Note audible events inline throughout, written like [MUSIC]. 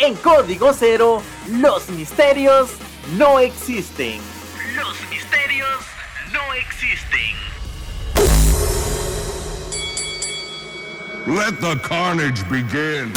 En Código Cero, los misterios no existen. Los misterios no existen. Let the carnage begin.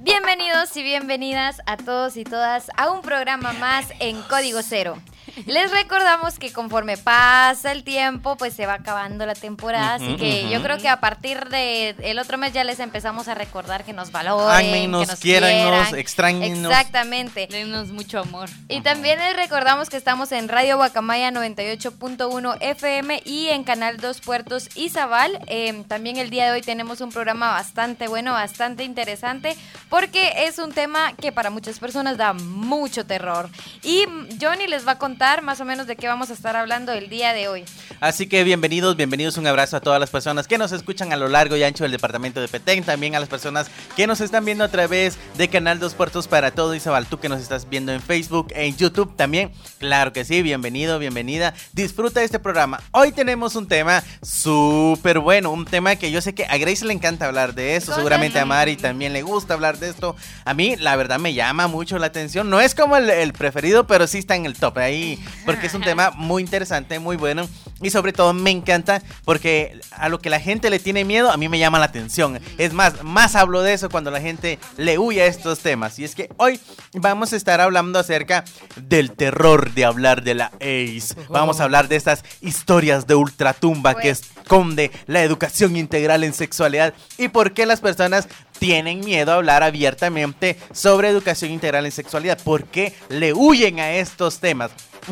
Bienvenidos y bienvenidas a todos y todas a un programa más en Código Cero. [LAUGHS] Les recordamos que conforme pasa el tiempo, pues se va acabando la temporada, así que yo creo que a partir del otro mes ya les empezamos a recordar que nos valoren, que nos quieran, extrañenos. Exactamente. Denos mucho amor. Y también les recordamos que estamos en Radio Guacamaya 98.1 FM y en Canal 2 Puertos Izabal. Eh, también el día de hoy tenemos un programa bastante bueno, bastante interesante, porque es un tema que para muchas personas da mucho terror. Y Johnny les va a contar más o menos de qué vamos a estar hablando el día de hoy. Así que bienvenidos, bienvenidos, un abrazo a todas las personas que nos escuchan a lo largo y ancho del departamento de Petén, también a las personas que nos están viendo a través de Canal Dos Puertos para Todo Isabel, tú que nos estás viendo en Facebook, en YouTube también, claro que sí, bienvenido, bienvenida, disfruta de este programa. Hoy tenemos un tema súper bueno, un tema que yo sé que a Grace le encanta hablar de eso, seguramente a Mari también le gusta hablar de esto. A mí, la verdad, me llama mucho la atención, no es como el, el preferido, pero sí está en el top ahí porque es un tema muy interesante, muy bueno y sobre todo me encanta porque a lo que la gente le tiene miedo, a mí me llama la atención. Es más, más hablo de eso cuando la gente le huye a estos temas. Y es que hoy vamos a estar hablando acerca del terror de hablar de la AIDS. Vamos a hablar de estas historias de ultratumba que pues. esconde la educación integral en sexualidad y por qué las personas tienen miedo a hablar abiertamente sobre educación integral en sexualidad. ¿Por qué le huyen a estos temas?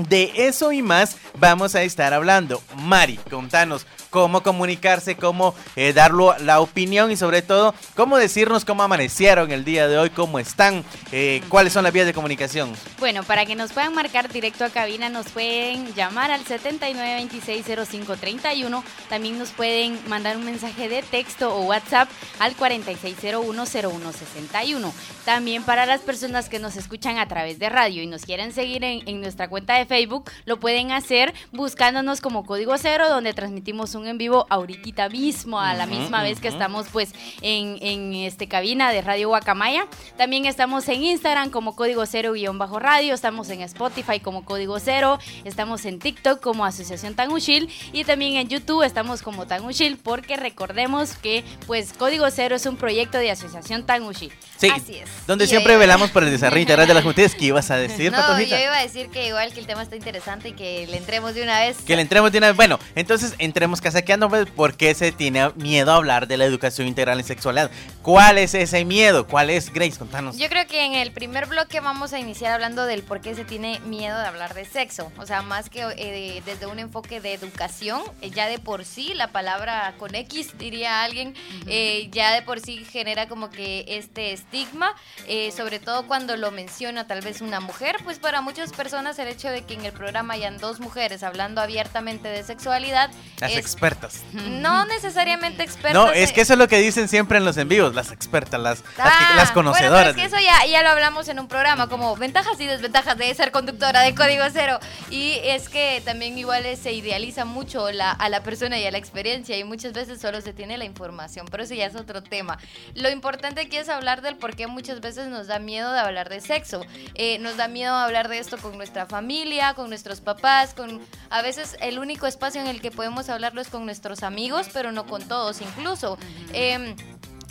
De eso y más vamos a estar hablando. Mari, contanos cómo comunicarse, cómo eh, darlo la opinión y sobre todo cómo decirnos cómo amanecieron el día de hoy, cómo están, eh, cuáles son las vías de comunicación. Bueno, para que nos puedan marcar directo a cabina nos pueden llamar al 79260531, también nos pueden mandar un mensaje de texto o WhatsApp al 46010161. También para las personas que nos escuchan a través de radio y nos quieren seguir en nuestra cuenta de Facebook, lo pueden hacer buscándonos como Código Cero, donde transmitimos un en vivo ahorita mismo, a la misma vez que estamos pues en, en este cabina de Radio Guacamaya. También estamos en Instagram como Código Cero guion bajo radio, estamos en Spotify como Código Cero, estamos en TikTok como Asociación Tangushil y también en YouTube estamos como Tangushil porque recordemos que pues Código Cero es un proyecto de Asociación Tangushil. Sí, Así es. Donde siempre velamos por el desarrollo integral de las juventudes. ¿Qué ibas a decir, No, yo iba a decir que igual que el tema está interesante y que le entremos de una vez. Que le entremos de una vez. Bueno, entonces entremos casaqueando pues, por qué se tiene miedo a hablar de la educación integral en sexualidad. ¿Cuál es ese miedo? ¿Cuál es, Grace? Contanos. Yo creo que en el primer bloque vamos a iniciar hablando del por qué se tiene miedo de hablar de sexo. O sea, más que eh, desde un enfoque de educación, eh, ya de por sí, la palabra con X, diría alguien, eh, ya de por sí genera como que este estigma. Eh, sobre todo cuando lo menciona tal vez una mujer, pues para muchas personas el hecho de que en el programa hayan dos mujeres hablando abiertamente de sexualidad. Las expertas. No necesariamente expertas. No, es que eso es lo que dicen siempre en los envíos, las expertas, las, las, ah, conocedoras. Bueno, es que eso ya, ya lo hablamos en un programa, como ventajas y desventajas de ser conductora de Código Cero. Y es que también igual se idealiza mucho la, a la persona y a la experiencia y muchas veces solo se tiene la información, pero eso ya es otro tema. Lo importante aquí es hablar del por qué muchas veces nos da miedo de hablar de sexo. Eh, nos da miedo hablar de esto con nuestra familia, con nuestros papás, con a veces el único espacio en el que podemos hablarlo es con nuestros amigos, pero no con todos incluso.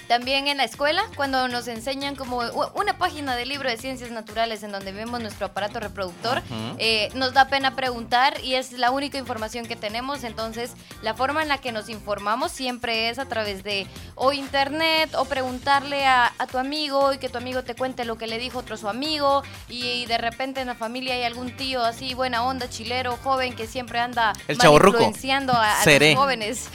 También en la escuela, cuando nos enseñan como una página de libro de ciencias naturales en donde vemos nuestro aparato reproductor, eh, nos da pena preguntar y es la única información que tenemos. Entonces, la forma en la que nos informamos siempre es a través de o internet o preguntarle a, tu amigo y que tu amigo te cuente lo que le dijo otro su amigo. Y, de repente en la familia hay algún tío así, buena onda, chilero, joven, que siempre anda influenciando a, a los jóvenes.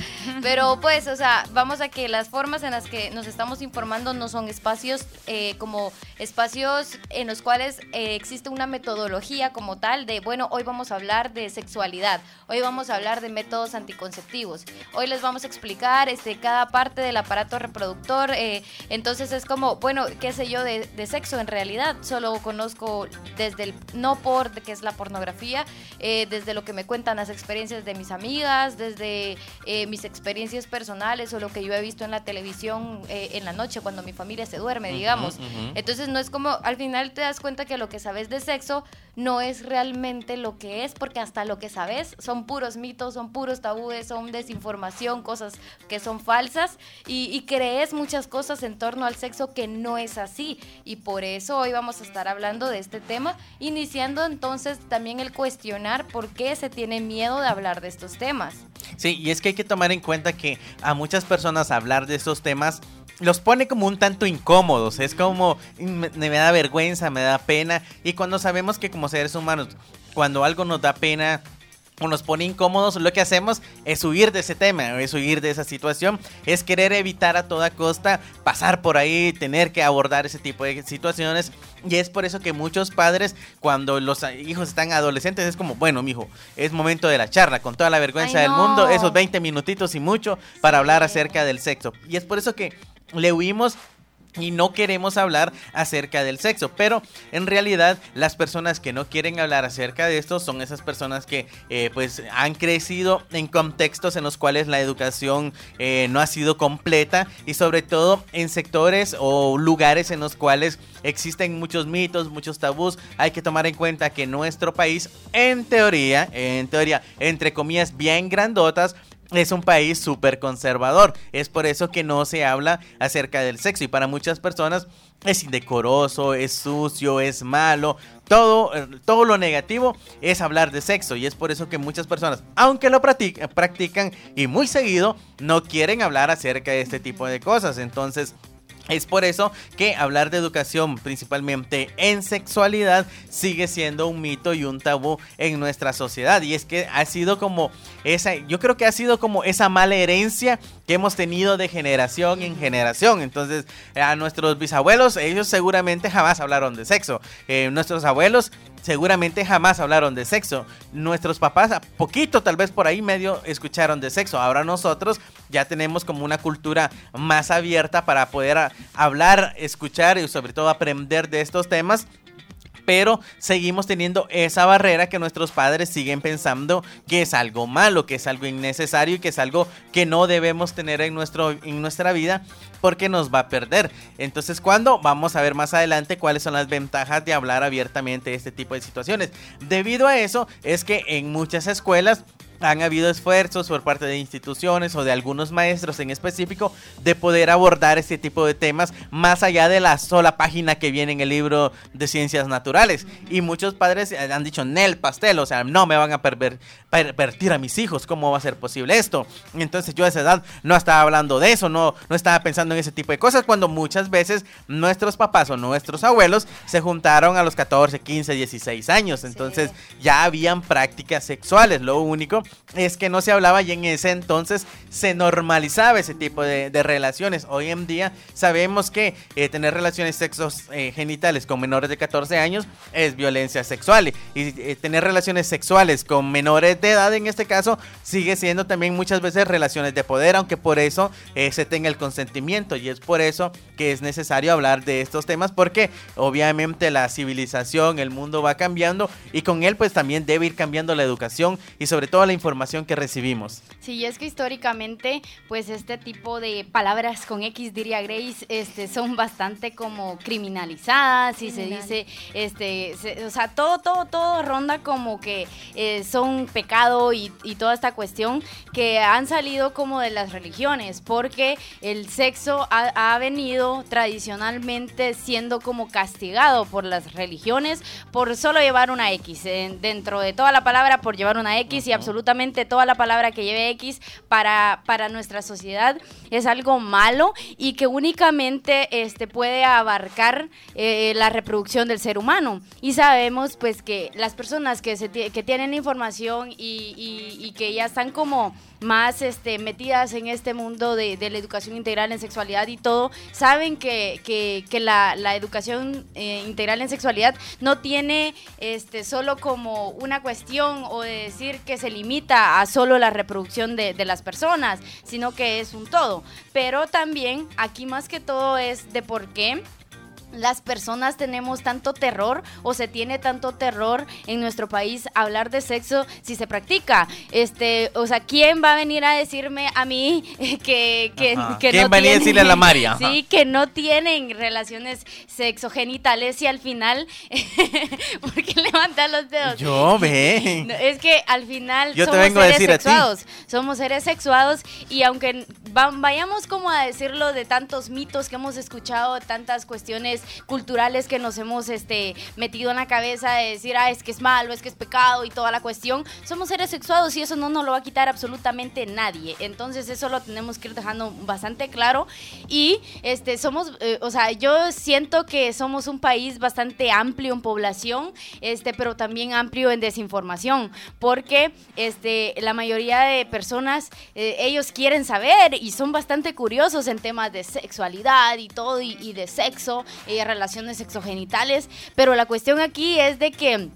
Pero pues, o sea, vamos a que las formas en las que nos estamos informando no son espacios eh, como espacios en los cuales eh, existe una metodología como tal de, bueno, hoy vamos a hablar de sexualidad, hoy vamos a hablar de métodos anticonceptivos, hoy les vamos a explicar este, cada parte del aparato reproductor, eh, entonces es como, bueno, qué sé yo de, de sexo en realidad, solo conozco desde el no por, que es la pornografía, eh, desde lo que me cuentan las experiencias de mis amigas, desde eh, mis experiencias personales o lo que yo he visto en la televisión eh, en la noche cuando mi familia se duerme, digamos. Entonces no es como, al final te das cuenta que lo que sabes de sexo no es realmente lo que es, porque hasta lo que sabes son puros mitos, son puros tabúes, son desinformación, cosas que son falsas y, y crees muchas cosas en torno al sexo que no es así. Y por eso hoy vamos a estar hablando de este tema, iniciando entonces también el cuestionar por qué se tiene miedo de hablar de estos temas. Sí, y es que hay que tomar en cuenta que a muchas personas hablar de estos temas los pone como un tanto incómodos. Es como me, da vergüenza, me da pena. Y cuando sabemos que como seres humanos, cuando algo nos da pena nos pone incómodos, lo que hacemos es huir de ese tema, es huir de esa situación, es querer evitar a toda costa pasar por ahí, tener que abordar ese tipo de situaciones. Y es por eso que muchos padres, cuando los hijos están adolescentes, es como, bueno, mijo, es momento de la charla, con toda la vergüenza Ay, del no. mundo, esos 20 minutitos y mucho para hablar acerca del sexo. Y es por eso que le huimos y no queremos hablar acerca del sexo. Pero en realidad las personas que no quieren hablar acerca de esto son esas personas que eh, pues han crecido en contextos en los cuales la educación eh, no ha sido completa y sobre todo en sectores o lugares en los cuales existen muchos mitos, muchos tabús. Hay que tomar en cuenta que nuestro país en teoría, en teoría, entre comillas bien grandotas, es un país súper conservador. Es por eso que no se habla acerca del sexo. Y para muchas personas es indecoroso, es sucio, es malo. Todo, eh, todo lo negativo es hablar de sexo. Y es por eso que muchas personas, aunque lo practic- practican y muy seguido, no quieren hablar acerca de este tipo de cosas. Entonces... Es por eso que hablar de educación, principalmente en sexualidad, sigue siendo un mito y un tabú en nuestra sociedad. Y es que ha sido como esa, yo creo que ha sido como esa mala herencia que hemos tenido de generación en generación. Entonces, a nuestros bisabuelos, ellos seguramente jamás hablaron de sexo. Eh, nuestros abuelos seguramente jamás hablaron de sexo. Nuestros papás, a poquito tal vez por ahí medio escucharon de sexo. Ahora nosotros ya tenemos como una cultura más abierta para poder hablar, escuchar y sobre todo aprender de estos temas. Pero seguimos teniendo esa barrera que nuestros padres siguen pensando que es algo malo, que es algo innecesario y que es algo que no debemos tener en, nuestro, en nuestra vida porque nos va a perder. Entonces, cuando vamos a ver más adelante cuáles son las ventajas de hablar abiertamente de este tipo de situaciones. Debido a eso, es que en muchas escuelas han habido esfuerzos por parte de instituciones o de algunos maestros en específico de poder abordar este tipo de temas más allá de la sola página que viene en el libro de ciencias naturales. Y muchos padres han dicho, Nel, pastel, o sea, no me van a perver- pervertir a mis hijos, ¿cómo va a ser posible esto? Entonces yo a esa edad no estaba hablando de eso, no, no estaba pensando en ese tipo de cosas, cuando muchas veces nuestros papás o nuestros abuelos se juntaron a los 14, 15, 16 años. Entonces ya habían prácticas sexuales, lo único es que no se hablaba y en ese entonces se normalizaba ese tipo de, relaciones. Hoy en día sabemos que eh, tener relaciones sexos eh, genitales con menores de 14 años es violencia sexual y eh, tener relaciones sexuales con menores de edad en este caso sigue siendo también muchas veces relaciones de poder, aunque por eso se tenga el consentimiento y es por eso que es necesario hablar de estos temas porque obviamente la civilización, el mundo va cambiando y con él pues también debe ir cambiando la educación y sobre todo la información que recibimos. Sí, es que históricamente, pues este tipo de palabras con X, diría Grace, este, son bastante como criminalizadas y se dice, este, se- o sea, todo, todo, todo ronda como que eh, son pecado y, y toda esta cuestión que han salido como de las religiones, porque el sexo ha, ha venido tradicionalmente siendo como castigado por las religiones por solo llevar una X, en- dentro de toda la palabra por llevar una X y absolutamente absolutamente toda la palabra que lleve X para, para nuestra sociedad es algo malo y que únicamente este, puede abarcar eh, la reproducción del ser humano. Y sabemos pues que las personas que, se que tienen información y, que ya están como más este, metidas en este mundo de, la educación integral en sexualidad y todo, saben que, la, educación eh, integral en sexualidad no tiene este, solo como una cuestión o de decir que se limita a solo la reproducción de las personas, sino que es un todo. Pero también aquí más que todo es de por qué las personas tenemos tanto terror o se tiene tanto terror en nuestro país hablar de sexo si se practica. Este, o sea, ¿quién va a venir a decirme a mí [LAUGHS] que, que, que ¿Quién no va a a decirle a la María? [LAUGHS] Ajá. Sí, que no tienen relaciones sexogenitales y al final [LAUGHS] ¿por qué los dedos? Yo, ve. Es que al final Yo te somos vengo a seres decir a ti. sexuados. Somos seres sexuados y aunque va- vayamos como a decirlo de tantos mitos que hemos escuchado, tantas cuestiones culturales que nos hemos este, metido en la cabeza de decir, ah, es que es malo, es que es pecado y toda la cuestión, somos seres sexuados y eso no nos lo va a quitar absolutamente nadie. Entonces eso lo tenemos que ir dejando bastante claro. Y este, somos, eh, o sea, yo siento que somos un país bastante amplio en población, este, pero también amplio en desinformación, porque este, la mayoría de personas, eh, ellos quieren saber y son bastante curiosos en temas de sexualidad y todo, y, y de sexo, y relaciones sexogenitales, pero la cuestión aquí es de que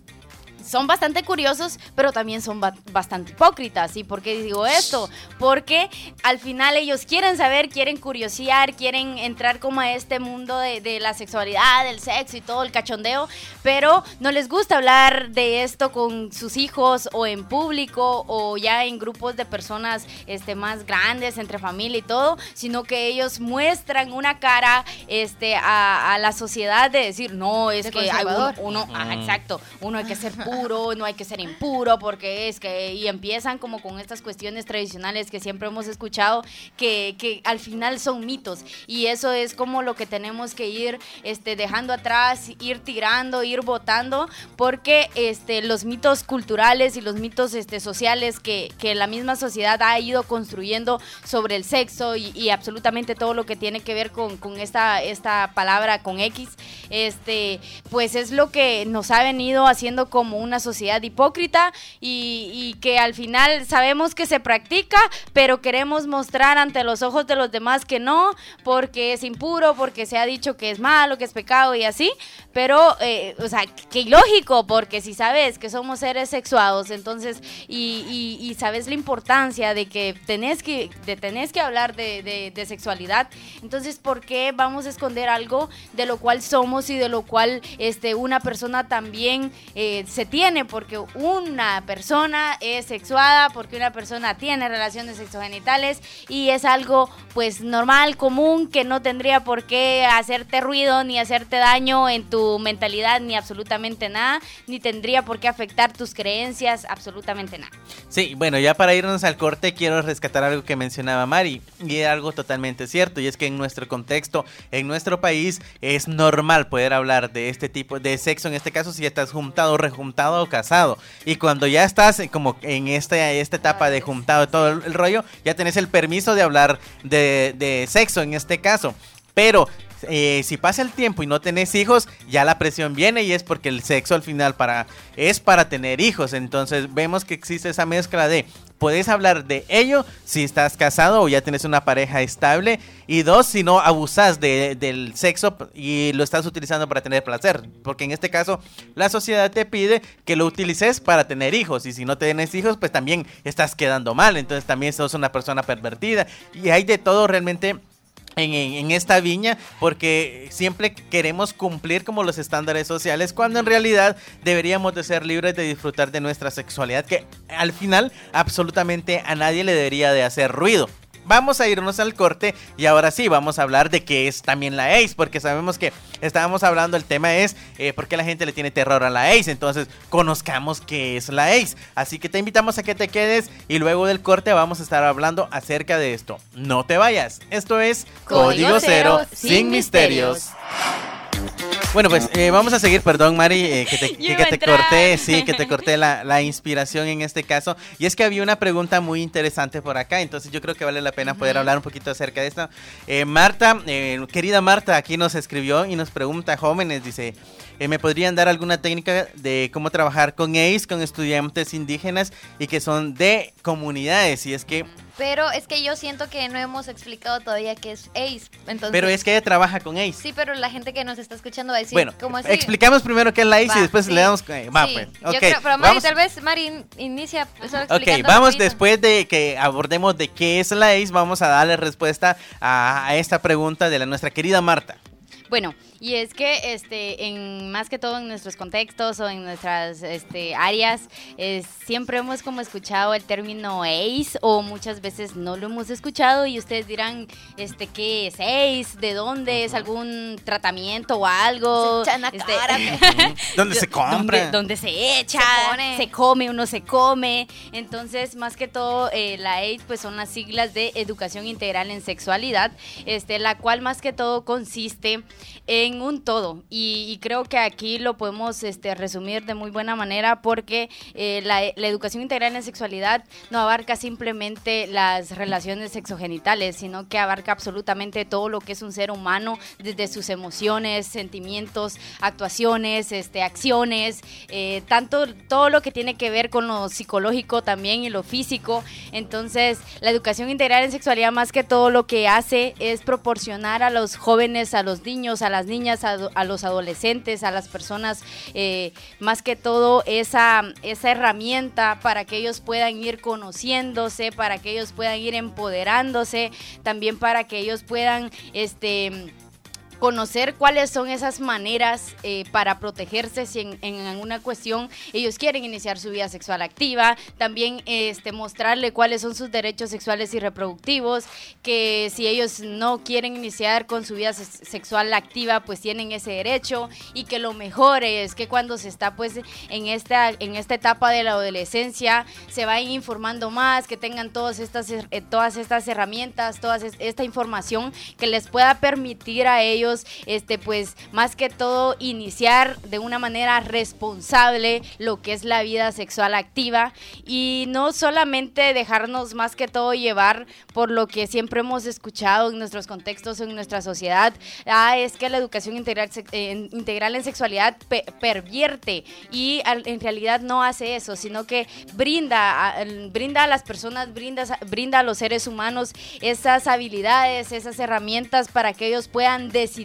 son bastante curiosos, pero también son ba- bastante hipócritas. ¿Y por qué digo esto? Porque al final ellos quieren saber, quieren curiosear, quieren entrar como a este mundo de, de la sexualidad, del sexo y todo el cachondeo, pero no les gusta hablar de esto con sus hijos o en público o ya en grupos de personas este, más grandes, entre familia y todo, sino que ellos muestran una cara este, a, a la sociedad de decir, no, es De que hay uno, conservador. uno- ajá, exacto, uno hay que ser [LAUGHS] no hay que ser impuro, porque es que, y empiezan como con estas cuestiones tradicionales que siempre hemos escuchado, que, que al final son mitos, y eso es como lo que tenemos que ir este, dejando atrás, ir tirando, ir votando, porque este, los mitos culturales y los mitos este, sociales que, que la misma sociedad ha ido construyendo sobre el sexo y, y absolutamente todo lo que tiene que ver con, con esta, esta palabra con X, este, pues es lo que nos ha venido haciendo como una sociedad hipócrita y, y que al final sabemos que se practica, pero queremos mostrar ante los ojos de los demás que no, porque es impuro, porque se ha dicho que es malo, que es pecado y así, pero, eh, o sea, que ilógico, porque si sabes que somos seres sexuados, entonces, y, y- y sabes la importancia de que tenés que, de tenés que hablar de, de- de sexualidad, entonces, ¿por qué vamos a esconder algo de lo cual somos y de lo cual este, una persona también eh, se tiene? Porque una persona es sexuada, porque una persona tiene relaciones sexogenitales y es algo pues normal, común, que no tendría por qué hacerte ruido ni hacerte daño en tu mentalidad ni absolutamente nada, ni tendría por qué afectar tus creencias, absolutamente nada. Sí, bueno, ya para irnos al corte quiero rescatar algo que mencionaba Mari y es algo totalmente cierto y es que en nuestro contexto, en nuestro país es normal poder hablar de este tipo de sexo, en este caso si estás juntado, rejuntado casado. Y cuando ya estás como en esta, esta etapa de juntado todo el, rollo, ya tenés el permiso de hablar de sexo en este caso, pero eh, si pasa el tiempo y no tenés hijos, ya la presión viene y es porque el sexo al final para es para tener hijos. Entonces vemos que existe esa mezcla de puedes hablar de ello si estás casado o ya tienes una pareja estable y dos si no abusas de- del sexo y lo estás utilizando para tener placer porque en este caso la sociedad te pide que lo utilices para tener hijos y si no tienes hijos pues también estás quedando mal entonces también sos una persona pervertida y hay de todo realmente en, esta viña porque siempre queremos cumplir como los estándares sociales cuando en realidad deberíamos de ser libres de disfrutar de nuestra sexualidad que al final absolutamente a nadie le debería de hacer ruido. Vamos a irnos al corte y ahora sí vamos a hablar de qué es también la AIDS porque sabemos que estábamos hablando el tema es eh, por qué la gente le tiene terror a la AIDS entonces conozcamos qué es la AIDS así que te invitamos a que te quedes y luego del corte vamos a estar hablando acerca de esto no te vayas esto es Código Código Cero, Cero, sin sin misterios. misterios. Bueno, pues eh, vamos a seguir, perdón Mari, eh, que te, [LAUGHS] que, que corté, sí, que te corté la, la inspiración en este caso. Y es que había una pregunta muy interesante por acá, entonces yo creo que vale la pena poder hablar un poquito acerca de esto. Eh, Marta, eh, querida Marta, aquí nos escribió y nos pregunta, jóvenes, dice, eh, ¿me podrían dar alguna técnica de cómo trabajar con ACE, con estudiantes indígenas y que son de comunidades? Y es que, Pero es que yo siento que no hemos explicado todavía qué es ACE. Entonces, pero es que ella trabaja con ACE. Sí, pero la gente que nos está escuchando va a decir, bueno, ¿cómo así? explicamos primero qué es la ACE Va, y después sí. le damos... eh, va, Sí, pues, yo ok, creo- pero Mari, vamos- tal vez Mari in- inicia solo Ok, vamos después de que abordemos de qué es la ACE, vamos a darle respuesta a, a esta pregunta de la, nuestra querida Marta. Bueno, y es que este, en más que todo en nuestros contextos o en nuestras este, áreas, eh, siempre hemos como escuchado el término ACE o muchas veces no lo hemos escuchado y ustedes dirán, este, ¿qué es ACE? ¿De dónde es algún tratamiento o algo? Se Este, cara, [LAUGHS] ¿Dónde se compra? Donde, donde se echa, Se se come, uno se come. Entonces, más que todo, eh, la AIDS pues son las siglas de Educación Integral en Sexualidad, este, la cual más que todo consiste en un todo. Y, creo que aquí lo podemos este, resumir de muy buena manera porque eh, la, la educación integral en sexualidad no abarca simplemente las relaciones sexogenitales, sino que abarca absolutamente todo lo que es un ser humano, desde sus emociones, sentimientos, actuaciones, este, acciones, eh, tanto todo lo que tiene que ver con lo psicológico también y lo físico. Entonces, la educación integral en sexualidad más que todo lo que hace es proporcionar a los jóvenes, a los niños, a las niñas, a, los adolescentes, a las personas, eh, más que todo esa, esa herramienta para que ellos puedan ir conociéndose, para que ellos puedan ir empoderándose, también para que ellos puedan, este conocer cuáles son esas maneras eh, para protegerse si en, alguna cuestión ellos quieren iniciar su vida sexual activa, también este, mostrarle cuáles son sus derechos sexuales y reproductivos, que si ellos no quieren iniciar con su vida se- sexual activa, pues tienen ese derecho. Y que lo mejor es que cuando se está pues en esta, en esta etapa de la adolescencia se vayan informando más, que tengan todas estas, eh, todas estas herramientas, toda es- esta información que les pueda permitir a ellos, este, pues más que todo iniciar de una manera responsable lo que es la vida sexual activa y no solamente dejarnos más que todo llevar por lo que siempre hemos escuchado en nuestros contextos en nuestra sociedad, ah, es que la educación integral, eh, integral en sexualidad pe- pervierte y en realidad no hace eso, sino que brinda a, brinda a las personas, brinda, brinda a los seres humanos esas habilidades, esas herramientas para que ellos puedan decidir,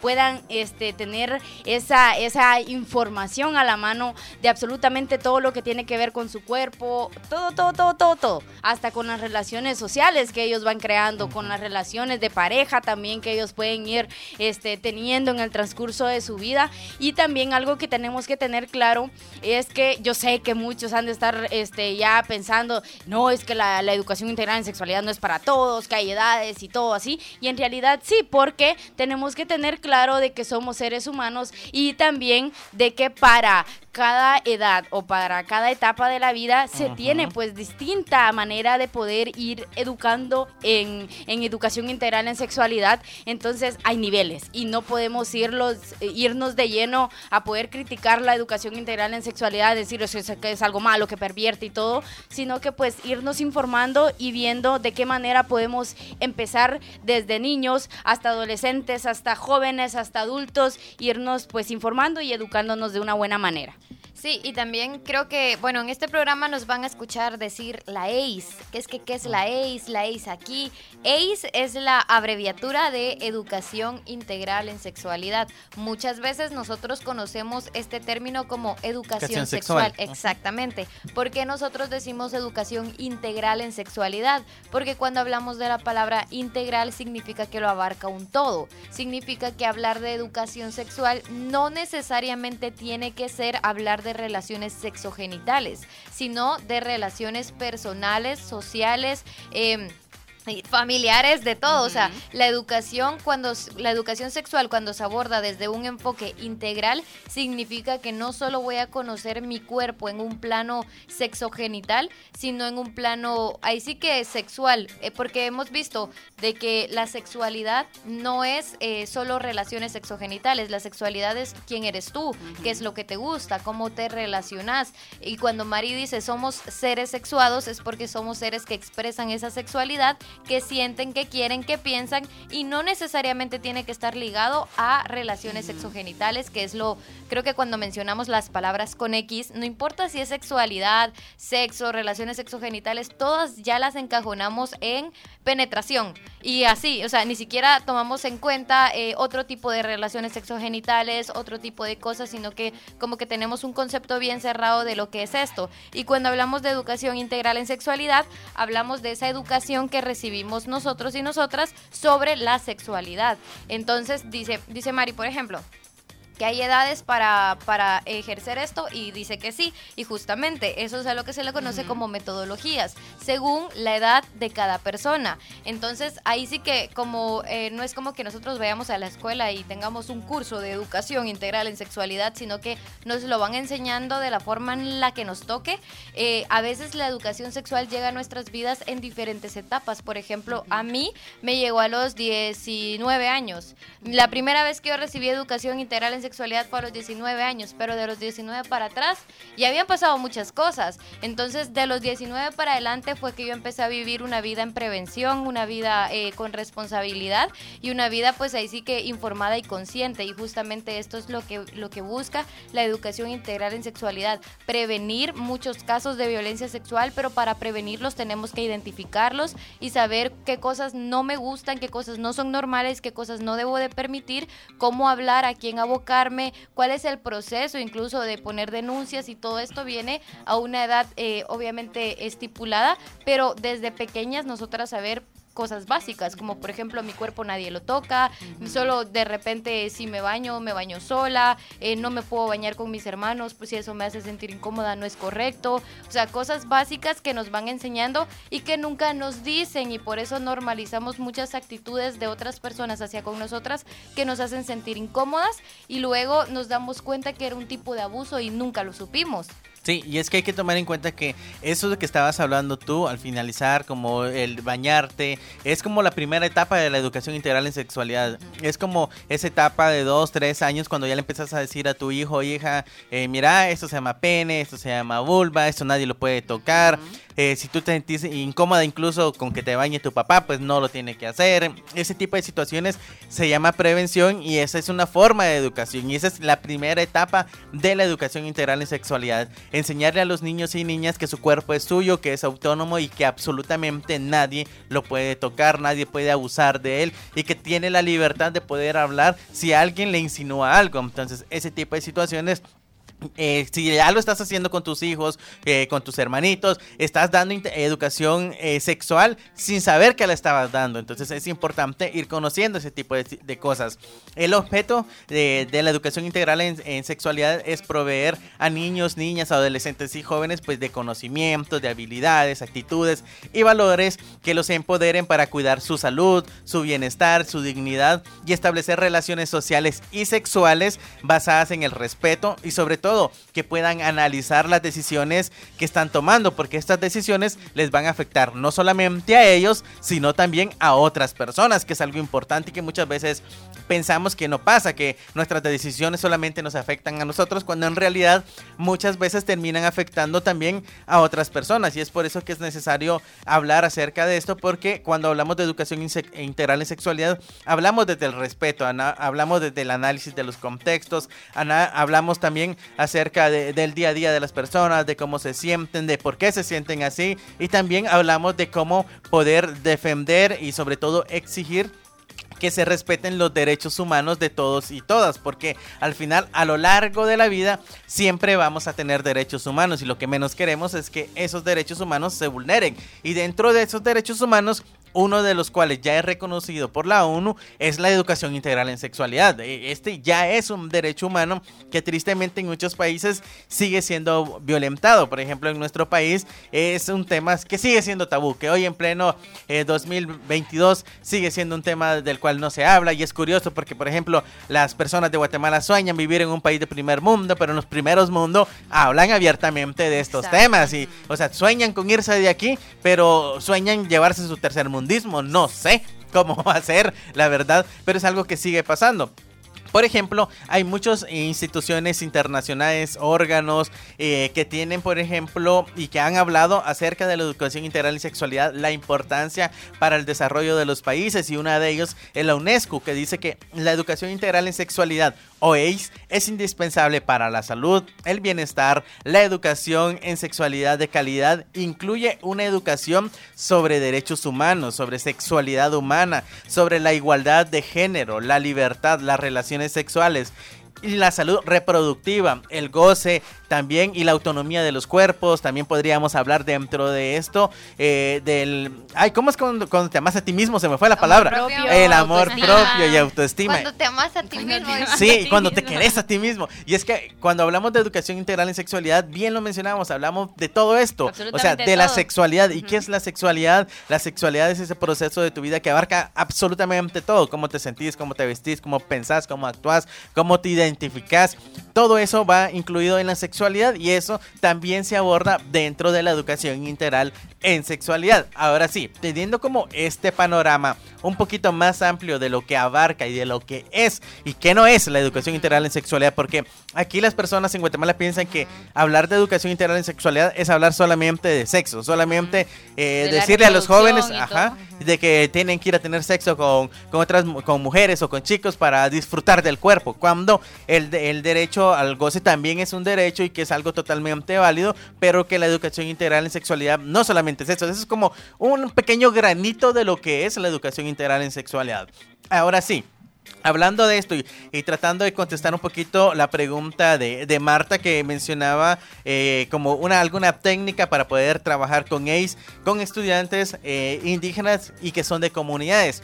puedan este, tener esa, esa información a la mano de absolutamente todo lo que tiene que ver con su cuerpo, todo, todo, todo, todo, todo, hasta con las relaciones sociales que ellos van creando, con las relaciones de pareja también que ellos pueden ir este, teniendo en el transcurso de su vida. Y también algo que tenemos que tener claro es que yo sé que muchos han de estar este, ya pensando, no, es que la, la educación integral en sexualidad no es para todos, que hay edades y todo así. Y en realidad sí, porque tenemos que tener claro de que somos seres humanos y también de que para cada edad o para cada etapa de la vida se tiene pues distinta manera de poder ir educando en, en educación integral en sexualidad. Entonces hay niveles y no podemos irlos, eh, irnos de lleno a poder criticar la educación integral en sexualidad, decir "Eso es, que es algo malo, que pervierte y todo, sino que pues irnos informando y viendo de qué manera podemos empezar desde niños hasta adolescentes, hasta jóvenes, hasta adultos, irnos pues informando y educándonos de una buena manera. Sí, y también creo que, bueno, en este programa nos van a escuchar decir la ACE. ¿Qué es que qué es la ACE? La ACE aquí. ACE es la abreviatura de Educación Integral en Sexualidad. Muchas veces nosotros conocemos este término como educación sexual. sexual. Exactamente. ¿Por qué nosotros decimos educación integral en sexualidad? Porque cuando hablamos de la palabra integral significa que lo abarca un todo. Significa que hablar de educación sexual no necesariamente tiene que ser hablar de relaciones sexogenitales, sino de relaciones personales, sociales, y familiares de todo, o sea, la educación cuando la educación sexual cuando se aborda desde un enfoque integral significa que no solo voy a conocer mi cuerpo en un plano sexogenital, sino en un plano ahí sí que es sexual, eh, porque hemos visto de que la sexualidad no es eh, solo relaciones sexogenitales, la sexualidad es quién eres tú, qué es lo que te gusta, cómo te relacionas. Y cuando Mari dice somos seres sexuados es porque somos seres que expresan esa sexualidad, que sienten, que quieren, que piensan y no necesariamente tiene que estar ligado a relaciones sexogenitales, que es lo, creo que cuando mencionamos las palabras con X, no importa si es sexualidad, sexo, relaciones sexogenitales, todas ya las encajonamos en penetración. Y así, o sea, ni siquiera tomamos en cuenta eh, otro tipo de relaciones sexogenitales, otro tipo de cosas, sino que como que tenemos un concepto bien cerrado de lo que es esto. Y cuando hablamos de educación integral en sexualidad, hablamos de esa educación que recibimos nosotros y nosotras sobre la sexualidad. Entonces, dice, dice Mari, por ejemplo, que hay edades para, para ejercer esto y dice que sí. Y justamente eso es a lo que se le conoce como metodologías, según la edad de cada persona. Entonces ahí sí que como eh, no es como que nosotros vayamos a la escuela y tengamos un curso de educación integral en sexualidad, sino que nos lo van enseñando de la forma en la que nos toque. Eh, a veces la educación sexual llega a nuestras vidas en diferentes etapas. Por ejemplo, a mí me llegó a los 19 años. La primera vez que yo recibí educación integral en sexualidad fue a los 19 años, pero de los 19 para atrás ya habían pasado muchas cosas. Entonces, de los 19 para adelante fue que yo empecé a vivir una vida en prevención, una vida eh, con responsabilidad y una vida pues ahí sí que informada y consciente. Y justamente esto es lo que, lo que busca la educación integral en sexualidad, prevenir muchos casos de violencia sexual, pero para prevenirlos tenemos que identificarlos y saber qué cosas no me gustan, qué cosas no son normales, qué cosas no debo de permitir, cómo hablar, a quién cuál es el proceso incluso de poner denuncias y todo esto viene a una edad eh, obviamente estipulada, pero desde pequeñas nosotras saber cosas básicas, como por ejemplo mi cuerpo nadie lo toca, solo de repente si me baño, me baño sola, eh, no me puedo bañar con mis hermanos, pues si eso me hace sentir incómoda no es correcto, o sea, cosas básicas que nos van enseñando y que nunca nos dicen y por eso normalizamos muchas actitudes de otras personas hacia con nosotras que nos hacen sentir incómodas y luego nos damos cuenta que era un tipo de abuso y nunca lo supimos. Sí, y es que hay que tomar en cuenta que eso de que estabas hablando tú al finalizar, como el bañarte, es como la primera etapa de la educación integral en sexualidad. Es como esa etapa de dos, tres años cuando ya le empiezas a decir a tu hijo hija, eh, mira, esto se llama pene, esto se llama vulva, esto nadie lo puede tocar. Eh, si tú te sentís incómoda incluso con que te bañe tu papá, pues no lo tiene que hacer. Ese tipo de situaciones se llama prevención y esa es una forma de educación. Y esa es la primera etapa de la educación integral en sexualidad. Enseñarle a los niños y niñas que su cuerpo es suyo, que es autónomo y que absolutamente nadie lo puede tocar, nadie puede abusar de él y que tiene la libertad de poder hablar si alguien le insinúa algo. Entonces ese tipo de situaciones eh, si ya lo estás haciendo con tus hijos, eh, con tus hermanitos, estás dando educación eh, sexual sin saber que la estabas dando. Entonces es importante ir conociendo ese tipo de, cosas. El objeto de, de la educación integral en, en sexualidad es proveer a niños, niñas, adolescentes y jóvenes pues de conocimientos, de habilidades, actitudes y valores que los empoderen para cuidar su salud, su bienestar, su dignidad y establecer relaciones sociales y sexuales basadas en el respeto y sobre todo que puedan analizar las decisiones que están tomando, porque estas decisiones les van a afectar no solamente a ellos, sino también a otras personas, que es algo importante y que muchas veces pensamos que no pasa, que nuestras decisiones solamente nos afectan a nosotros, cuando en realidad muchas veces terminan afectando también a otras personas. Y es por eso que es necesario hablar acerca de esto, porque cuando hablamos de educación inse- integral en sexualidad, hablamos desde el respeto, hablamos desde el análisis de los contextos, hablamos también acerca de- del día a día de las personas, de cómo se sienten, de por qué se sienten así, y también hablamos de cómo poder defender y sobre todo exigir que se respeten los derechos humanos de todos y todas, porque al final, a lo largo de la vida, siempre vamos a tener derechos humanos y lo que menos queremos es que esos derechos humanos se vulneren. Y dentro de esos derechos humanos uno de los cuales ya es reconocido por la ONU, es la educación integral en sexualidad. E, Este ya es un derecho humano que tristemente en muchos países sigue siendo violentado. Por ejemplo, en nuestro país es un tema que sigue siendo tabú, que hoy en pleno eh, 2022 sigue siendo un tema del cual no se habla y es curioso porque, por ejemplo, las personas de Guatemala sueñan vivir en un país de primer mundo, pero en los primeros mundos hablan abiertamente de estos Exacto. temas y, o sea, sueñan con irse de aquí, pero sueñan llevarse su tercer no sé cómo [LAUGHS] va a ser, la verdad, pero es algo que sigue pasando. Por ejemplo, hay muchas instituciones internacionales, órganos eh, que tienen, por ejemplo, y que han hablado acerca de la educación integral y sexualidad, la importancia para el desarrollo de los países. Y una de ellos es la UNESCO, que dice que la educación integral en sexualidad o AIDS es indispensable para la salud, el bienestar, la educación en sexualidad de calidad. Incluye una educación sobre derechos humanos, sobre sexualidad humana, sobre la igualdad de género, la libertad, las relaciones sexuales. Y la salud reproductiva, el goce también y la autonomía de los cuerpos. También podríamos hablar dentro de esto eh, del... Ay, ¿cómo es cuando, cuando te amas a ti mismo? Se me fue la Amor palabra. propio, el amor autoestima. propio y autoestima. Cuando te amas a ti mismo. Sí, cuando te querés a ti mismo. Y es que cuando hablamos de educación integral en sexualidad, bien lo mencionamos, hablamos de todo esto. O sea, de la sexualidad. ¿Y qué es la sexualidad? La sexualidad es ese proceso de tu vida que abarca absolutamente todo. Cómo te sentís, cómo te vestís, cómo pensás, cómo actúas, cómo te identificás. Todo eso va incluido en la sexualidad y eso también se aborda dentro de la educación integral en sexualidad. Ahora sí, teniendo como este panorama un poquito más amplio de lo que abarca y de lo que es y que no es la educación integral en sexualidad, porque aquí las personas en Guatemala piensan que hablar de educación integral en sexualidad es hablar solamente de sexo, solamente eh, De decirle a los jóvenes, ajá, todo. De que tienen que ir a tener sexo con, con otras con mujeres o con chicos para disfrutar del cuerpo, cuando el, el derecho al goce también es un derecho y que es algo totalmente válido, pero que la educación integral en sexualidad no solamente es eso, eso es como un pequeño granito de lo que es la educación integral en sexualidad. Ahora sí. Hablando de esto y, tratando de contestar un poquito la pregunta de, de Marta que mencionaba eh, como una alguna técnica para poder trabajar con ACE, con estudiantes eh, indígenas y que son de comunidades.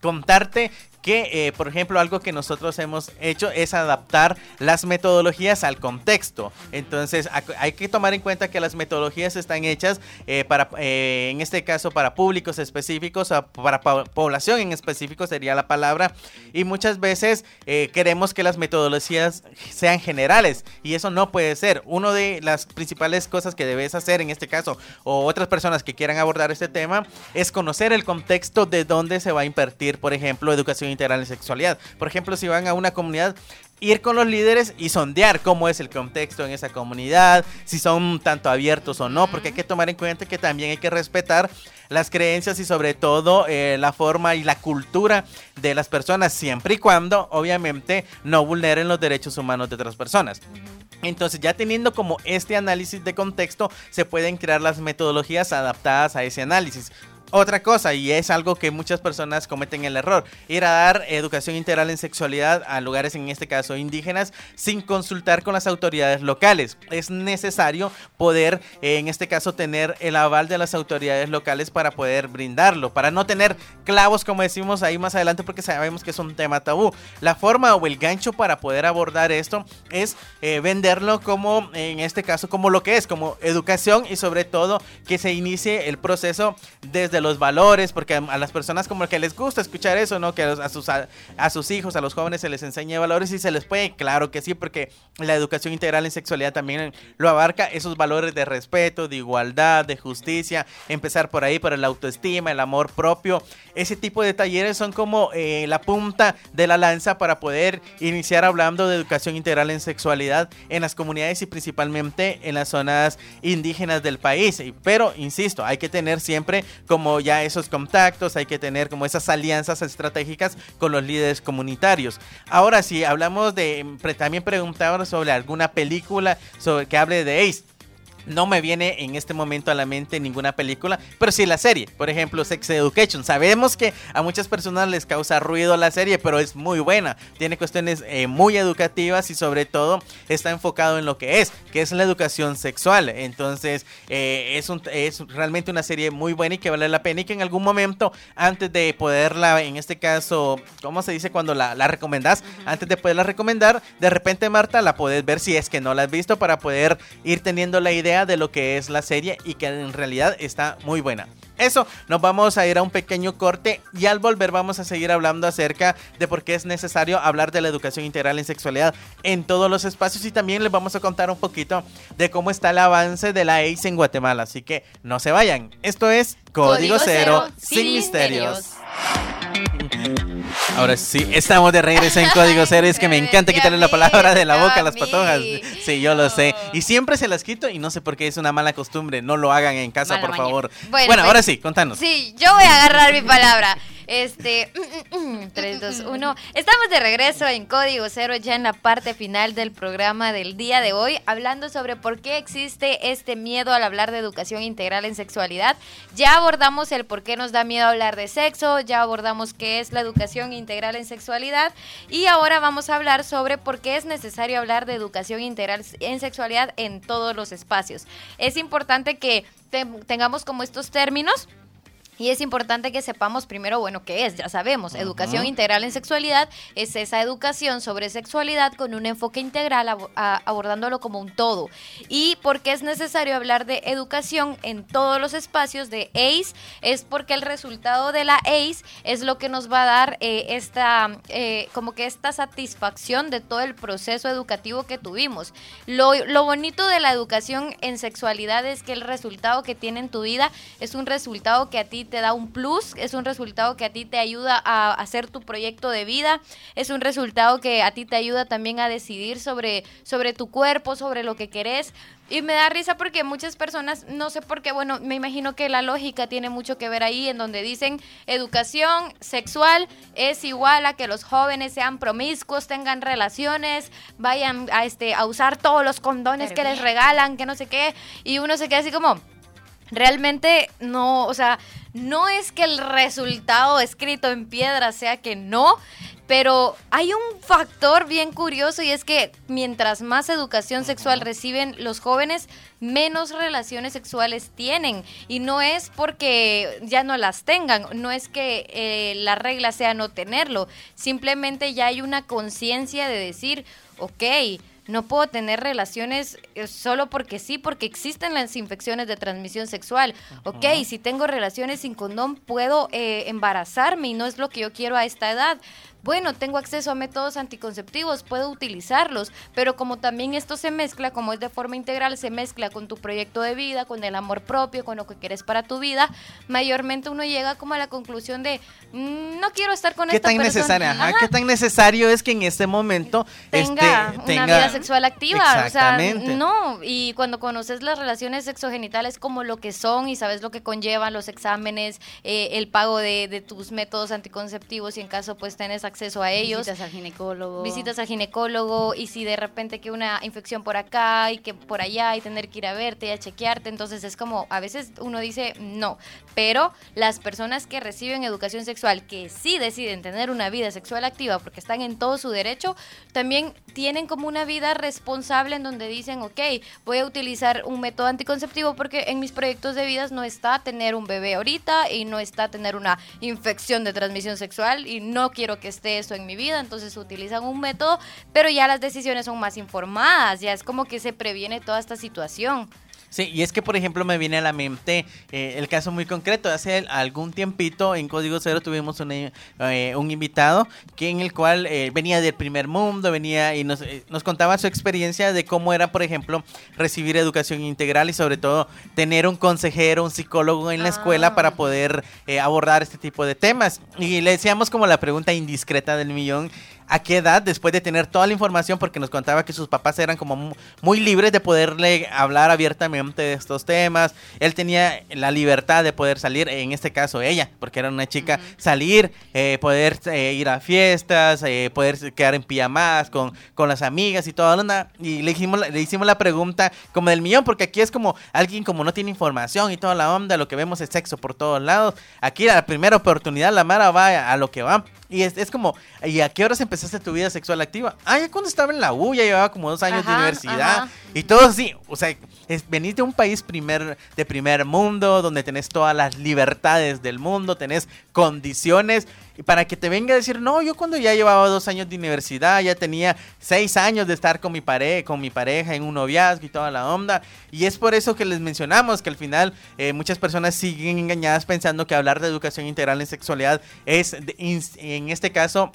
Contarte que, eh, por ejemplo, algo que nosotros hemos hecho es adaptar las metodologías al contexto. Entonces, hay que tomar en cuenta que las metodologías están hechas eh, para, eh, en este caso, para públicos específicos, para po- población en específico sería la palabra. Y muchas veces queremos que las metodologías sean generales y eso no puede ser. Una de las principales cosas que debes hacer en este caso, o otras personas que quieran abordar este tema, es conocer el contexto de dónde se va a impartir, por ejemplo, educación integral en sexualidad. Por ejemplo, si van a una comunidad, ir con los líderes y sondear cómo es el contexto en esa comunidad, si son tanto abiertos o no, porque hay que tomar en cuenta que también hay que respetar las creencias y sobre todo eh, la forma y la cultura de las personas, siempre y cuando obviamente no vulneren los derechos humanos de otras personas. Entonces, ya teniendo como este análisis de contexto, se pueden crear las metodologías adaptadas a ese análisis. Otra cosa, y es algo que muchas personas cometen el error, ir a dar educación integral en sexualidad a lugares, en este caso indígenas, sin consultar con las autoridades locales. Es necesario poder, eh, en este caso, tener el aval de las autoridades locales para poder brindarlo, para no tener clavos, como decimos ahí más adelante, porque sabemos que es un tema tabú. La forma o el gancho para poder abordar esto es eh, venderlo como, en este caso, como lo que es, como educación y sobre todo que se inicie el proceso desde los valores, porque a las personas como que les gusta escuchar eso, ¿no? Que a, sus, a, a sus hijos, a los jóvenes se les enseñe valores y se les puede, claro que sí, porque la educación integral en sexualidad también lo abarca esos valores de respeto, de igualdad, de justicia, empezar por ahí, por el autoestima, el amor propio. Ese tipo de talleres son como eh, la punta de la lanza para poder iniciar hablando de educación integral en sexualidad en las comunidades y principalmente en las zonas indígenas del país. Pero, insisto, hay que tener siempre como ya esos contactos, hay que tener como esas alianzas estratégicas con los líderes comunitarios. Ahora, si hablamos de, también preguntaban sobre alguna película sobre que hable de ACE. No me viene en este momento a la mente ninguna película, pero sí la serie. Por ejemplo, Sex Education. Sabemos que a muchas personas les causa ruido la serie, pero es muy buena. Tiene cuestiones eh, muy educativas y sobre todo está enfocado en lo que es, que es la educación sexual. Entonces eh, es, un, es realmente una serie muy buena y que vale la pena y que en algún momento, antes de poderla, en este caso, ¿cómo se dice cuando la, la recomendás? Antes de poderla recomendar, de repente Marta la puedes ver si es que no la has visto para poder ir teniendo la idea de lo que es la serie y que en realidad está muy buena. Eso, nos vamos a ir a un pequeño corte y al volver vamos a seguir hablando acerca de por qué es necesario hablar de la educación integral en sexualidad en todos los espacios y también les vamos a contar un poquito de cómo está el avance de la ACE en Guatemala. Así que no se vayan. Esto es Código, Cero, sin, misterios. Ahora sí, estamos de regreso en Código Cero. Es que me encanta [LAUGHS] quitarle la palabra de la boca a las patojas. Sí, yo lo sé. Y siempre se las quito y no sé por qué es una mala costumbre. No lo hagan en casa, por favor. Bueno, Bueno, pues, ahora sí, contanos. Sí, yo voy a agarrar mi palabra. Este, 3, 2, 1. Estamos de regreso en Código Cero, ya en la parte final del programa del día de hoy, hablando sobre por qué existe este miedo al hablar de educación integral en sexualidad. Ya abordamos el por qué nos da miedo hablar de sexo, ya abordamos qué es la educación integral en sexualidad y ahora vamos a hablar sobre por qué es necesario hablar de educación integral en sexualidad en todos los espacios. Es importante que te- tengamos como estos términos y es importante que sepamos primero, bueno, qué es, ya sabemos, educación integral en sexualidad es esa educación sobre sexualidad con un enfoque integral abordándolo como un todo. Y porque es necesario hablar de educación en todos los espacios de ACE, es porque el resultado de la ACE es lo que nos va a dar eh, esta, eh, como que esta satisfacción de todo el proceso educativo que tuvimos. Lo, lo bonito de la educación en sexualidad es que el resultado que tiene en tu vida es un resultado que a ti te da un plus, es un resultado que a ti te ayuda a hacer tu proyecto de vida, es un resultado que a ti te ayuda también a decidir sobre, sobre tu cuerpo, sobre lo que querés. Y me da risa porque muchas personas, no sé por qué, bueno, me imagino que la lógica tiene mucho que ver ahí, en donde dicen educación sexual es igual a que los jóvenes sean promiscuos, tengan relaciones, vayan a, este, a usar todos los condones Pero que les regalan, que no sé qué, y uno se queda así como, realmente no, o sea, no es que el resultado escrito en piedra sea que no, pero hay un factor bien curioso y es que mientras más educación sexual reciben los jóvenes, menos relaciones sexuales tienen. Y no es porque ya no las tengan, no es que eh, la regla sea no tenerlo, simplemente ya hay una conciencia de decir, ok, no puedo tener relaciones eh, solo porque sí, porque existen las infecciones de transmisión sexual. Ok, si tengo relaciones sin condón, puedo eh, embarazarme y no es lo que yo quiero a esta edad. Bueno, tengo acceso a métodos anticonceptivos, puedo utilizarlos, pero como también esto se mezcla, como es de forma integral, se mezcla con tu proyecto de vida, con el amor propio, con lo que quieres para tu vida, mayormente uno llega como a la conclusión de, "Mm, no quiero estar con ¿Qué esta tan persona". necesaria? Ajá, Ajá ¿Qué tan necesario es que en este momento tenga este, una tenga- vida sexual activa. O sea, Exactamente. no. Y cuando conoces las relaciones sexogenitales como lo que son y sabes lo que conllevan los exámenes, eh, el pago de, de tus métodos anticonceptivos y en caso pues tenés acceso a ellos. Visitas al ginecólogo. Visitas al ginecólogo y si de repente que una infección por acá y que por allá y tener que ir a verte y a chequearte, entonces es como a veces uno dice no, pero las personas que reciben educación sexual que sí deciden tener una vida sexual activa porque están en todo su derecho, también tienen como una vida responsable en donde dicen, ok, voy a utilizar un método anticonceptivo porque en mis proyectos de vidas no está tener un bebé ahorita y no está tener una infección de transmisión sexual y no quiero que esté eso en mi vida, entonces utilizan un método, pero ya las decisiones son más informadas, ya es como que se previene toda esta situación. Sí, y es que, por ejemplo, me viene a la mente eh, el caso muy concreto. Hace algún tiempito en Código Cero tuvimos un, eh, un invitado que en el cual eh, venía del primer mundo, venía y nos, eh, nos contaba su experiencia de cómo era, por ejemplo, recibir educación integral y sobre todo tener un consejero, un psicólogo en la escuela Ah. para poder eh, abordar este tipo de temas. Y le decíamos como la pregunta indiscreta del millón. A qué edad, después de tener toda la información, porque nos contaba que sus papás eran como mu- muy libres de poderle hablar abiertamente de estos temas. Él tenía la libertad de poder salir, en este caso ella, porque era una chica, salir, eh, poder eh, ir a fiestas, eh, poder quedar en pijamas con, con las amigas y toda la onda. Y le hicimos, la- le hicimos la pregunta como del millón, porque aquí es como alguien como no tiene información y toda la onda, lo que vemos es sexo por todos lados. Aquí la primera oportunidad la Mara va a, a lo que va. Y es, es como, ¿y a qué horas empezaste tu vida sexual activa? Ah, ya cuando estaba en la U, ya llevaba como dos años de universidad. ajá. Y todo así, o sea, es, venís de un país primer, de primer mundo, donde tenés todas las libertades del mundo, tenés condiciones, y para que te venga a decir, no, yo cuando ya llevaba dos años de universidad, ya tenía seis años de estar con mi, pare con mi pareja en un noviazgo y toda la onda, y es por eso que les mencionamos que al final eh, muchas personas siguen engañadas pensando que hablar de educación integral en sexualidad es, de- en este caso,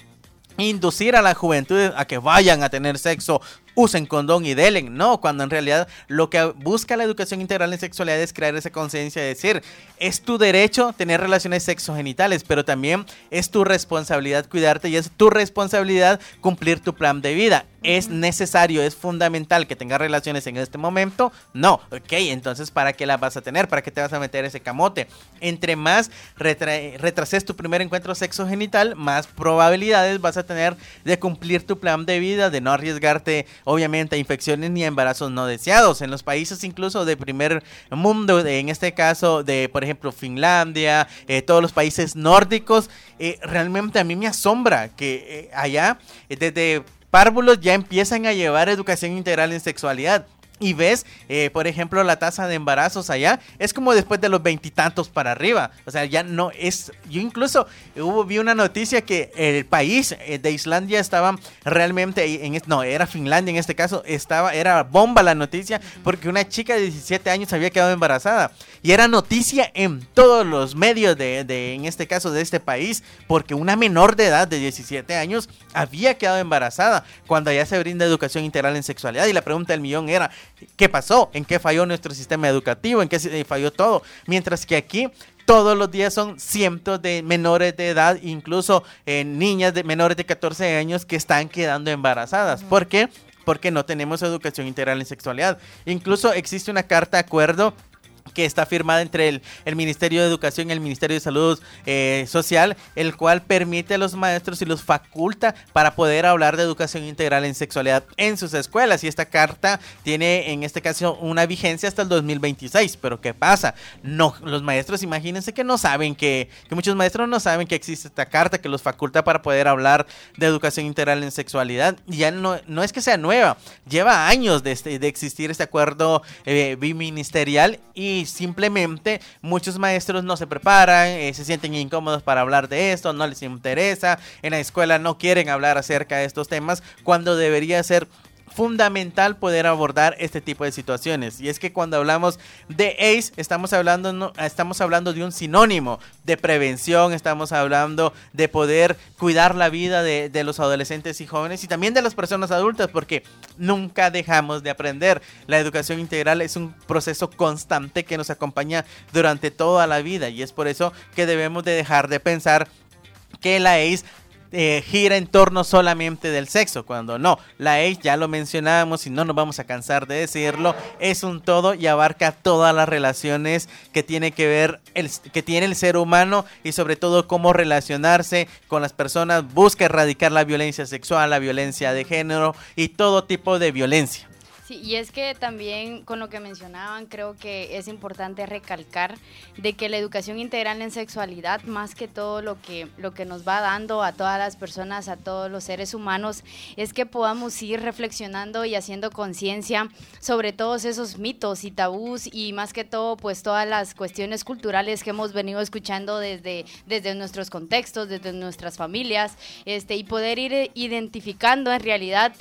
inducir a la juventud a que vayan a tener sexo, usen condón y delen. No, cuando en realidad lo que busca la educación integral en sexualidad es crear esa conciencia de decir, es tu derecho tener relaciones sexogenitales, pero también es tu responsabilidad cuidarte y es tu responsabilidad cumplir tu plan de vida. ¿Es necesario, es fundamental que tengas relaciones en este momento? No, ok, entonces ¿para qué las vas a tener? ¿Para qué te vas a meter ese camote? Entre más retra- retrases tu primer encuentro sexogenital, más probabilidades vas a tener de cumplir tu plan de vida, de no arriesgarte obviamente a infecciones ni a embarazos no deseados. En los países incluso de primer mundo, en este caso de por ejemplo Finlandia, eh, todos los países nórdicos, eh, realmente a mí me asombra que eh, allá desde párvulos ya empiezan a llevar educación integral en sexualidad. Y ves, eh, por ejemplo, la tasa de embarazos allá es como después de los veintitantos para arriba. O sea, ya no es. Yo incluso hubo, vi una noticia que el país eh, de Islandia estaba realmente. En, no, era Finlandia en este caso. Estaba, era bomba la noticia porque una chica de 17 años había quedado embarazada. Y era noticia en todos los medios de, de, en este caso, de este país. Porque una menor de edad de 17 años había quedado embarazada cuando ya se brinda educación integral en sexualidad. Y la pregunta del millón era, ¿qué pasó? ¿En qué falló nuestro sistema educativo? ¿En qué se- falló todo? Mientras que aquí todos los días son cientos de menores de edad, incluso eh, niñas de menores de 14 años que están quedando embarazadas. ¿Por qué? Porque no tenemos educación integral en sexualidad. Incluso existe una carta de acuerdo que está firmada entre el, el Ministerio de Educación y el Ministerio de Salud eh, Social, el cual permite a los maestros y los faculta para poder hablar de educación integral en sexualidad en sus escuelas. Y esta carta tiene en este caso una vigencia hasta el 2026. Pero ¿qué pasa? No, los maestros, imagínense que no saben que, que muchos maestros no saben que existe esta carta que los faculta para poder hablar de educación integral en sexualidad. Y ya no, no es que sea nueva, lleva años de, este- de existir este acuerdo eh, biministerial y simplemente muchos maestros no se preparan, eh, se sienten incómodos para hablar de esto, no les interesa, en la escuela no quieren hablar acerca de estos temas cuando debería ser fundamental poder abordar este tipo de situaciones. Y es que cuando hablamos de ACE, estamos hablando, estamos hablando de un sinónimo de prevención, estamos hablando de poder cuidar la vida de, de los adolescentes y jóvenes y también de las personas adultas, porque nunca dejamos de aprender. La educación integral es un proceso constante que nos acompaña durante toda la vida y es por eso que debemos de dejar de pensar que la ACE eh, gira en torno solamente del sexo, cuando no, la ACE ya lo mencionábamos y no nos vamos a cansar de decirlo, es un todo y abarca todas las relaciones que tiene que ver, el, que tiene el ser humano y sobre todo cómo relacionarse con las personas, busca erradicar la violencia sexual, la violencia de género y todo tipo de violencia. Sí, y es que también con lo que mencionaban, creo que es importante recalcar de que la educación integral en sexualidad, más que todo lo que, lo que nos va dando a todas las personas, a todos los seres humanos, es que podamos ir reflexionando y haciendo conciencia sobre todos esos mitos y tabús y más que todo, pues todas las cuestiones culturales que hemos venido escuchando desde, desde nuestros contextos, desde nuestras familias, este, y poder ir identificando en realidad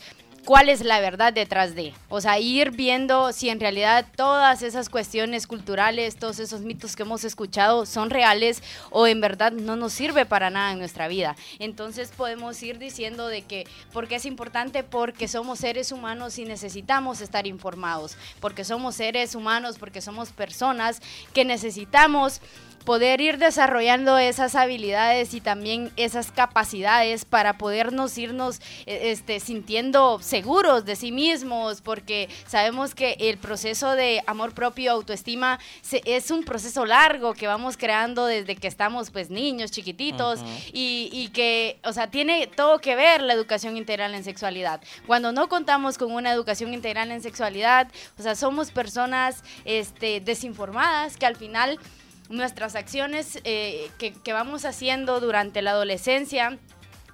cuál es la verdad detrás de. O sea, ir viendo si en realidad todas esas cuestiones culturales, todos esos mitos que hemos escuchado son reales o en verdad no nos sirve para nada en nuestra vida. Entonces podemos ir diciendo de que, porque es importante? Porque somos seres humanos y necesitamos estar informados. Porque somos seres humanos, porque somos personas que necesitamos poder ir desarrollando esas habilidades y también esas capacidades para podernos irnos eh, este, sintiendo seguros de sí mismos, porque sabemos que el proceso de amor propio, autoestima, se- es un proceso largo que vamos creando desde que estamos pues niños, chiquititos, y, y que, o sea, tiene todo que ver la educación integral en sexualidad. Cuando no contamos con una educación integral en sexualidad, o sea, somos personas este, desinformadas que al final nuestras acciones eh, que, que vamos haciendo durante la adolescencia,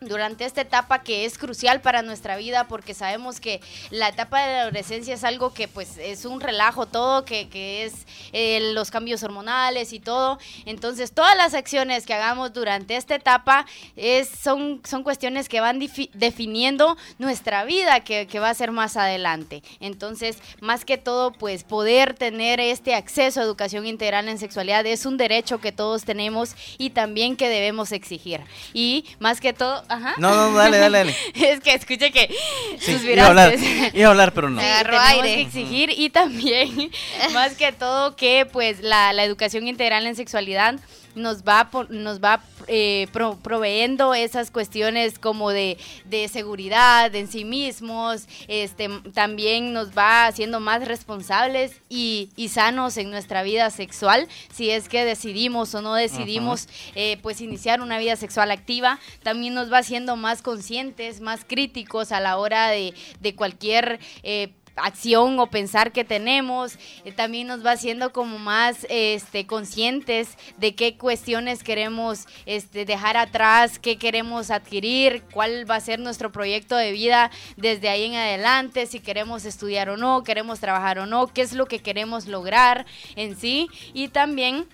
durante esta etapa que es crucial para nuestra vida porque sabemos que la etapa de la adolescencia es algo que pues es un relajo todo, que, que es eh, los cambios hormonales y todo. Entonces todas las acciones que hagamos durante esta etapa es, son, son cuestiones que van definiendo nuestra vida que, que va a ser más adelante. Entonces más que todo pues poder tener este acceso a educación integral en sexualidad es un derecho que todos tenemos y también que debemos exigir. Y más que todo, ajá. No, no, dale, dale, dale. [LAUGHS] Es que escuché que Sí, iba a hablar, suspiraste. [LAUGHS] iba a hablar, pero no. Sí, Agarró tenemos aire. que exigir y también, [LAUGHS] más que todo, que pues la, la educación integral en sexualidad nos va, nos va eh, pro- proveyendo esas cuestiones como de, de seguridad en sí mismos, este, también nos va haciendo más responsables y, y sanos en nuestra vida sexual, si es que decidimos o no decidimos eh, pues iniciar una vida sexual activa, también nos va haciendo más conscientes, más críticos a la hora de, de cualquier... eh, acción o pensar que tenemos, eh, también nos va haciendo como más este, conscientes de qué cuestiones queremos este, dejar atrás, qué queremos adquirir, cuál va a ser nuestro proyecto de vida desde ahí en adelante, si queremos estudiar o no, queremos trabajar o no, qué es lo que queremos lograr en sí. Y también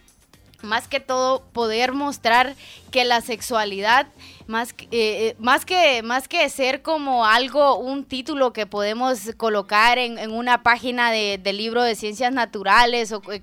más que todo poder mostrar que la sexualidad más eh, eh, más que más que ser como algo un título que podemos colocar en, una página de, libro de ciencias naturales o, que-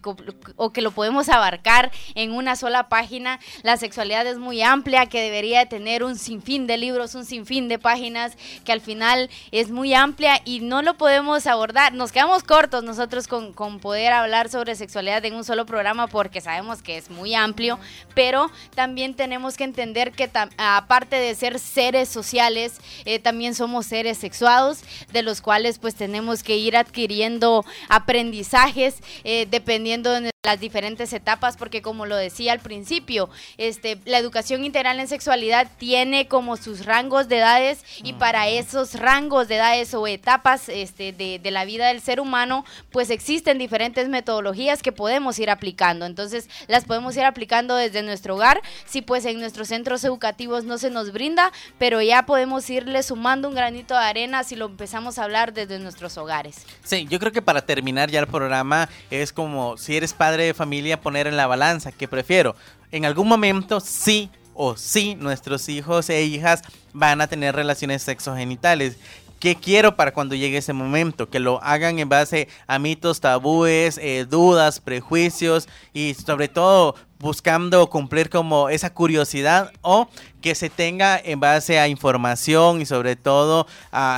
o que lo podemos abarcar en una sola página la sexualidad es muy amplia que debería de tener un sinfín de libros un sinfín de páginas que al final es muy amplia y no lo podemos abordar. Nos quedamos cortos nosotros con, con poder hablar sobre sexualidad en un solo programa porque sabemos que es muy amplio pero también tenemos que entender que aparte de ser seres sociales, eh, también somos seres sexuados, de los cuales pues tenemos que ir adquiriendo aprendizajes eh, dependiendo de las diferentes etapas, porque como lo decía al principio, este, la educación integral en sexualidad tiene como sus rangos de edades y para esos rangos de edades o etapas este, de, de la vida del ser humano, pues existen diferentes metodologías que podemos ir aplicando. Entonces, las podemos ir aplicando desde nuestro hogar, si pues en nuestros centros educativos no se nos brinda, pero ya podemos irle sumando un granito de arena si lo empezamos a hablar desde nuestros hogares. Sí, yo creo que para terminar ya el programa es como si eres padre de familia poner en la balanza, que prefiero. En algún momento sí o sí nuestros hijos e hijas van a tener relaciones sexogenitales. ¿Qué quiero para cuando llegue ese momento? Que lo hagan en base a mitos, tabúes, eh, dudas, prejuicios y sobre todo buscando cumplir como esa curiosidad o que se tenga en base a información y sobre todo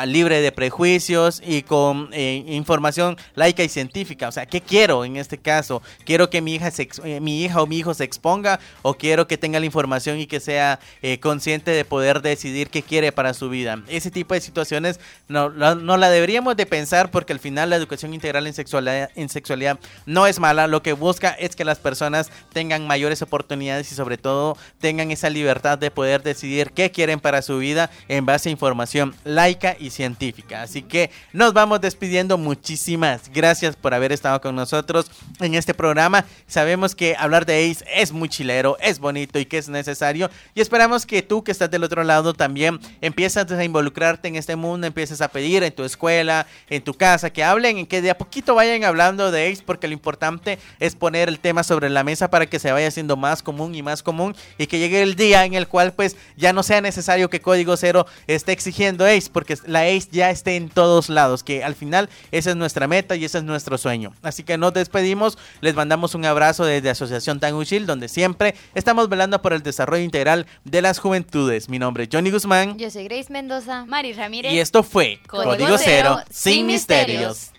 libre de prejuicios y con eh, información laica y científica. O sea, ¿qué quiero en este caso? ¿Quiero que mi hija, se eh, mi hija o mi hijo se exponga o quiero que tenga la información y que sea eh, consciente de poder decidir qué quiere para su vida? Ese tipo de situaciones no, no, no la deberíamos de pensar porque al final la educación integral en sexualidad, en sexualidad no es mala. Lo que busca es que las personas tengan mayores oportunidades y sobre todo tengan esa libertad de poder decidir qué quieren para su vida en base a información laica y científica. Así que nos vamos despidiendo. Muchísimas gracias por haber estado con nosotros en este programa. Sabemos que hablar de ACE es muy chilero, es bonito y que es necesario. Y esperamos que tú que estás del otro lado también empieces a involucrarte en este mundo, empieces a pedir en tu escuela, en tu casa, que hablen, que de a poquito vayan hablando de ACE, porque lo importante es poner el tema sobre la mesa para que se vaya haciendo más común y más común y que llegue el día en el cual pues ya no sea necesario que Código Cero esté exigiendo ACE, porque la ACE ya esté en todos lados, que al final esa es nuestra meta y ese es nuestro sueño. Así que nos despedimos, les mandamos un abrazo desde Asociación Tanguchil, donde siempre estamos velando por el desarrollo integral de las juventudes. Mi nombre es Johnny Guzmán Yo soy Grace Mendoza. Mari Ramírez. y esto fue Código Código, Cero, Cero, sin sin misterios. misterios.